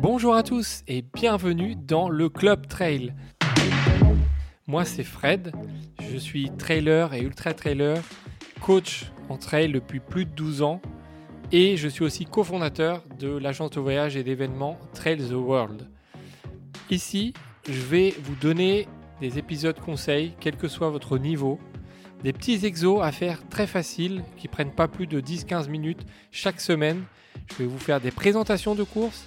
Bonjour à tous et bienvenue dans le Club Trail. Moi c'est Fred, je suis trailer et ultra trailer, coach en trail depuis plus de 12 ans et je suis aussi cofondateur de l'agence de voyage et d'événements Trail the World. Ici, je vais vous donner des épisodes conseils, quel que soit votre niveau, des petits exos à faire très faciles qui prennent pas plus de 10-15 minutes chaque semaine. Je vais vous faire des présentations de courses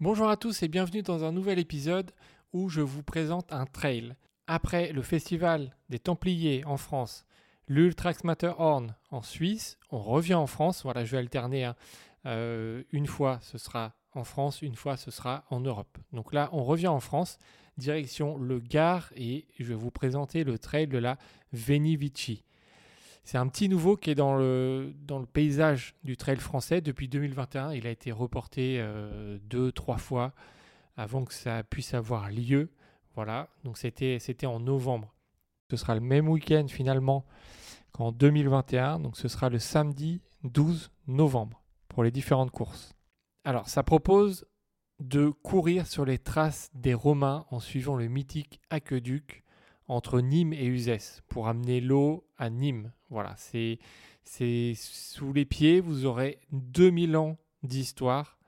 Bonjour à tous et bienvenue dans un nouvel épisode où je vous présente un trail. Après le festival des Templiers en France, l'Ultrax Matterhorn en Suisse, on revient en France. Voilà, je vais alterner. Hein. Euh, une fois, ce sera en France, une fois ce sera en Europe. Donc là, on revient en France, direction le Gard et je vais vous présenter le trail de la Veni Vici. C'est un petit nouveau qui est dans le, paysage du trail français depuis 2021. Il a été reporté euh, deux, trois fois avant que ça puisse avoir lieu. Voilà, donc c'était, c'était en novembre. Ce sera le même week-end finalement qu'en 2021. Donc ce sera le samedi 12 novembre pour les différentes courses. Alors, ça propose de courir sur les traces des Romains en suivant le mythique aqueduc entre Nîmes et Uzès pour amener l'eau à Nîmes. Voilà, c'est sous les pieds, vous aurez 2000 ans d'histoire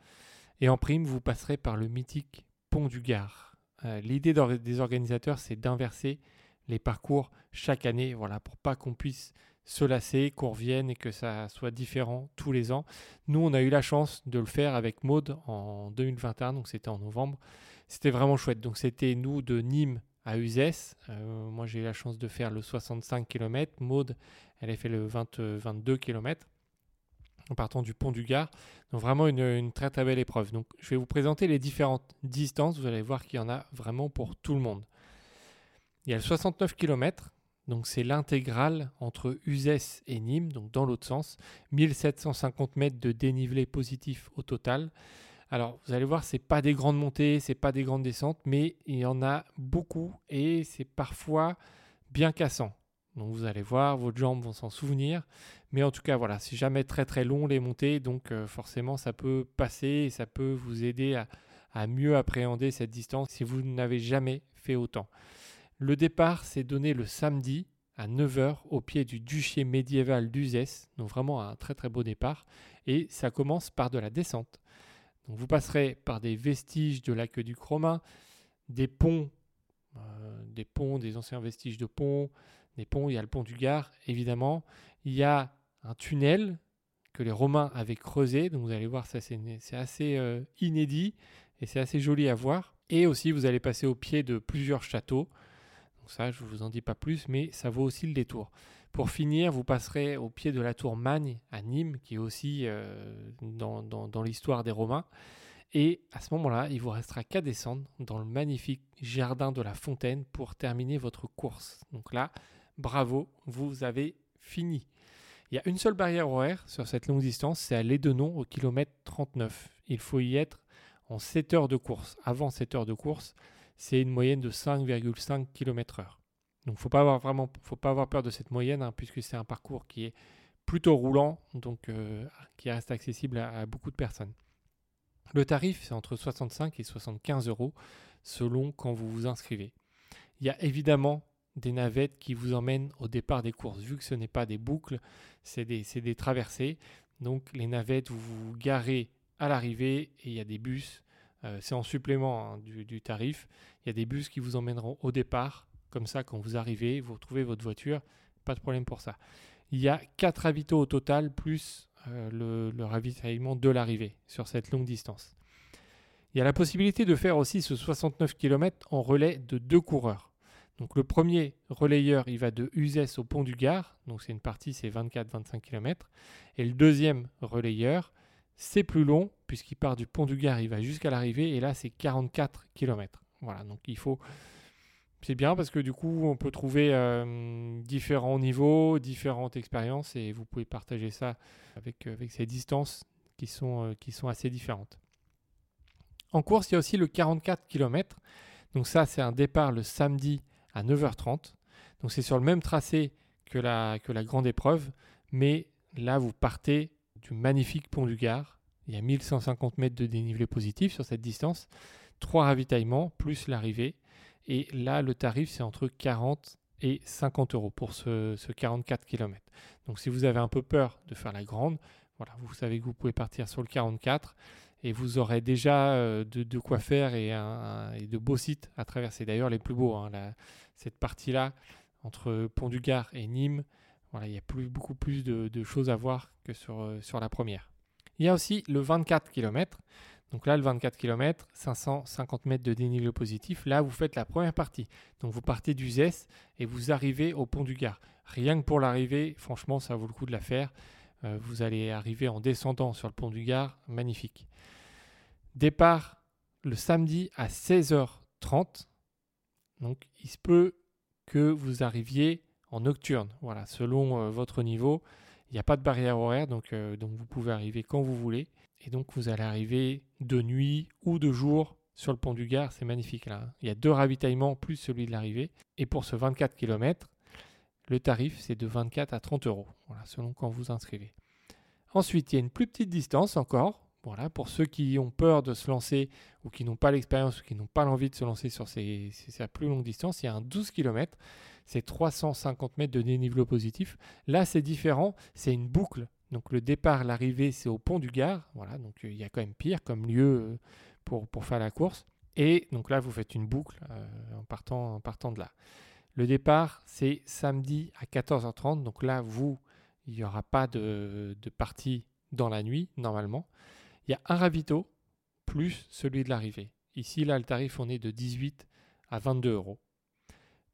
et en prime, vous passerez par le mythique pont du Gard. Euh, l'idée des organisateurs, c'est d'inverser les parcours chaque année, voilà, pour pas qu'on puisse se lasser, qu'on revienne et que ça soit différent tous les ans. Nous, on a eu la chance de le faire avec Maude en 2021, donc c'était en novembre. C'était vraiment chouette. Donc c'était nous de Nîmes à Uzès. Euh, moi, j'ai eu la chance de faire le 65 km. Maude, elle a fait le 22 km en partant du pont du Gard. Donc vraiment une, une, très très belle épreuve. Donc je vais vous présenter les différentes distances. Vous allez voir qu'il y en a vraiment pour tout le monde. Il y a le 69 km donc c'est l'intégrale entre Uzès et Nîmes, donc dans l'autre sens. 1750 mètres de dénivelé positif au total. Alors vous allez voir, c'est pas des grandes montées, c'est pas des grandes descentes, mais il y en a beaucoup et c'est parfois bien cassant. Donc vous allez voir, vos jambes vont s'en souvenir. Mais en tout cas, voilà, c'est jamais très très long les montées, donc euh, forcément ça peut passer et ça peut vous aider à, à mieux appréhender cette distance si vous n'avez jamais fait autant. Le départ s'est donné le samedi à 9h au pied du duché médiéval d'Uzès, donc vraiment un très très beau départ, et ça commence par de la descente. Donc vous passerez par des vestiges de l'aqueduc romain, des ponts, euh, des ponts, des anciens vestiges de ponts, des ponts, il y a le pont du Gard évidemment, il y a un tunnel que les Romains avaient creusé, donc vous allez voir ça c'est assez euh, inédit et c'est assez joli à voir. Et aussi vous allez passer au pied de plusieurs châteaux, ça, je ne vous en dis pas plus, mais ça vaut aussi le détour. Pour finir, vous passerez au pied de la tour Magne à Nîmes, qui est aussi euh, dans, l'histoire des Romains. Et à ce moment-là, il vous restera qu'à descendre dans le magnifique jardin de la Fontaine pour terminer votre course. Donc là, bravo, vous avez fini. Il y a une seule barrière horaire sur cette longue distance, c'est à Lédenon au kilomètre 39. Il faut y être en 7 heures de course. Avant 7 heures de course, c'est une moyenne de 5,5 km/h. Donc faut pas avoir vraiment, faut pas avoir peur de cette moyenne, hein, puisque c'est un parcours qui est plutôt roulant, donc euh, qui reste accessible à, beaucoup de personnes. Le tarif, c'est entre 65 et 75 euros selon quand vous vous inscrivez. Il y a évidemment des navettes qui vous emmènent au départ des courses. Vu que ce n'est pas des boucles, c'est des, traversées. Donc les navettes, vous vous garez à l'arrivée et il y a des bus euh, c'est en supplément hein, du, tarif. Il y a des bus qui vous emmèneront au départ. Comme ça, quand vous arrivez, vous retrouvez votre voiture. Pas de problème pour ça. Il y a 4 ravitaux au total, plus euh, le, ravitaillement de l'arrivée sur cette longue distance. Il y a la possibilité de faire aussi ce 69 km en relais de deux coureurs. Donc le premier relayeur, il va de Uzès au pont du Gard, donc c'est une partie, c'est 24-25 km. Et le deuxième relayeur, c'est plus long puisqu'il part du pont du Gard, il va jusqu'à l'arrivée et là c'est 44 km. Voilà, donc il faut c'est bien parce que du coup, on peut trouver euh, différents niveaux, différentes expériences et vous pouvez partager ça avec, euh, ces distances qui sont, euh, qui sont assez différentes. En course, il y a aussi le 44 km. Donc ça, c'est un départ le samedi à 9h30. Donc c'est sur le même tracé que la, que la grande épreuve, mais là, vous partez du magnifique pont du Gard. Il y a 1150 mètres de dénivelé positif sur cette distance, trois ravitaillements plus l'arrivée. Et là, le tarif, c'est entre 40 et 50 euros pour ce, 44 km. Donc si vous avez un peu peur de faire la grande, voilà, vous savez que vous pouvez partir sur le 44 et vous aurez déjà euh, de, quoi faire et, de beaux sites à traverser. D'ailleurs, les plus beaux, hein, cette partie-là, entre Pont du Gard et Nîmes, voilà, il y a plus, beaucoup plus de, choses à voir que sur, euh, sur la première. Il y a aussi le 24 km. Donc là, le 24 km, 550 mètres de dénivelé positif. Là, vous faites la première partie. Donc vous partez du ZES et vous arrivez au pont du Gard. Rien que pour l'arrivée, franchement, ça vaut le coup de la faire. Euh, vous allez arriver en descendant sur le pont du Gard. Magnifique. Départ le samedi à 16h30. Donc il se peut que vous arriviez en nocturne. Voilà, selon euh, votre niveau. Il n'y a pas de barrière horaire, donc, euh, donc vous pouvez arriver quand vous voulez. Et donc vous allez arriver de nuit ou de jour sur le pont du Gard. C'est magnifique là. Il y a deux ravitaillements plus celui de l'arrivée. Et pour ce 24 km, le tarif c'est de 24 à 30 euros, selon quand vous inscrivez. Ensuite, il y a une plus petite distance encore. Voilà, pour ceux qui ont peur de se lancer ou qui n'ont pas l'expérience ou qui n'ont pas l'envie de se lancer sur ces, plus longue distance, il y a un 12 km, c'est 350 mètres de dénivelé positif. Là, c'est différent, c'est une boucle donc le départ, l'arrivée, c'est au pont du Gard. Voilà, donc euh, il y a quand même pire comme lieu euh, pour, faire la course. Et donc là, vous faites une boucle euh, en, partant, de là. Le départ, c'est samedi à 14h30. Donc là, vous, il n'y aura pas de, partie dans la nuit, normalement. Il y a un ravito plus celui de l'arrivée. Ici, là, le tarif, on est de 18 à 22 euros.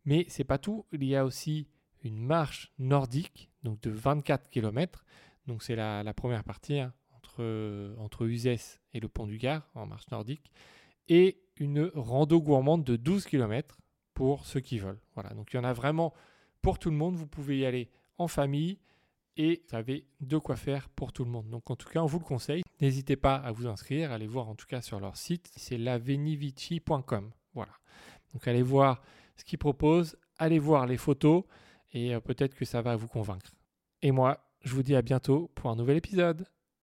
Mais c'est pas tout. Il y a aussi une marche nordique, donc de 24 km. Donc c'est la, première partie hein, entre, Uzès et le pont du Gard en marche nordique. Et une rando gourmande de 12 km pour ceux qui veulent. Voilà, donc il y en a vraiment pour tout le monde. Vous pouvez y aller en famille et vous avez de quoi faire pour tout le monde. Donc en tout cas, on vous le conseille. N'hésitez pas à vous inscrire, allez voir en tout cas sur leur site, c'est lavenivici.com. Voilà. Donc allez voir ce qu'ils proposent, allez voir les photos et euh, peut-être que ça va vous convaincre. Et moi, je vous dis à bientôt pour un nouvel épisode.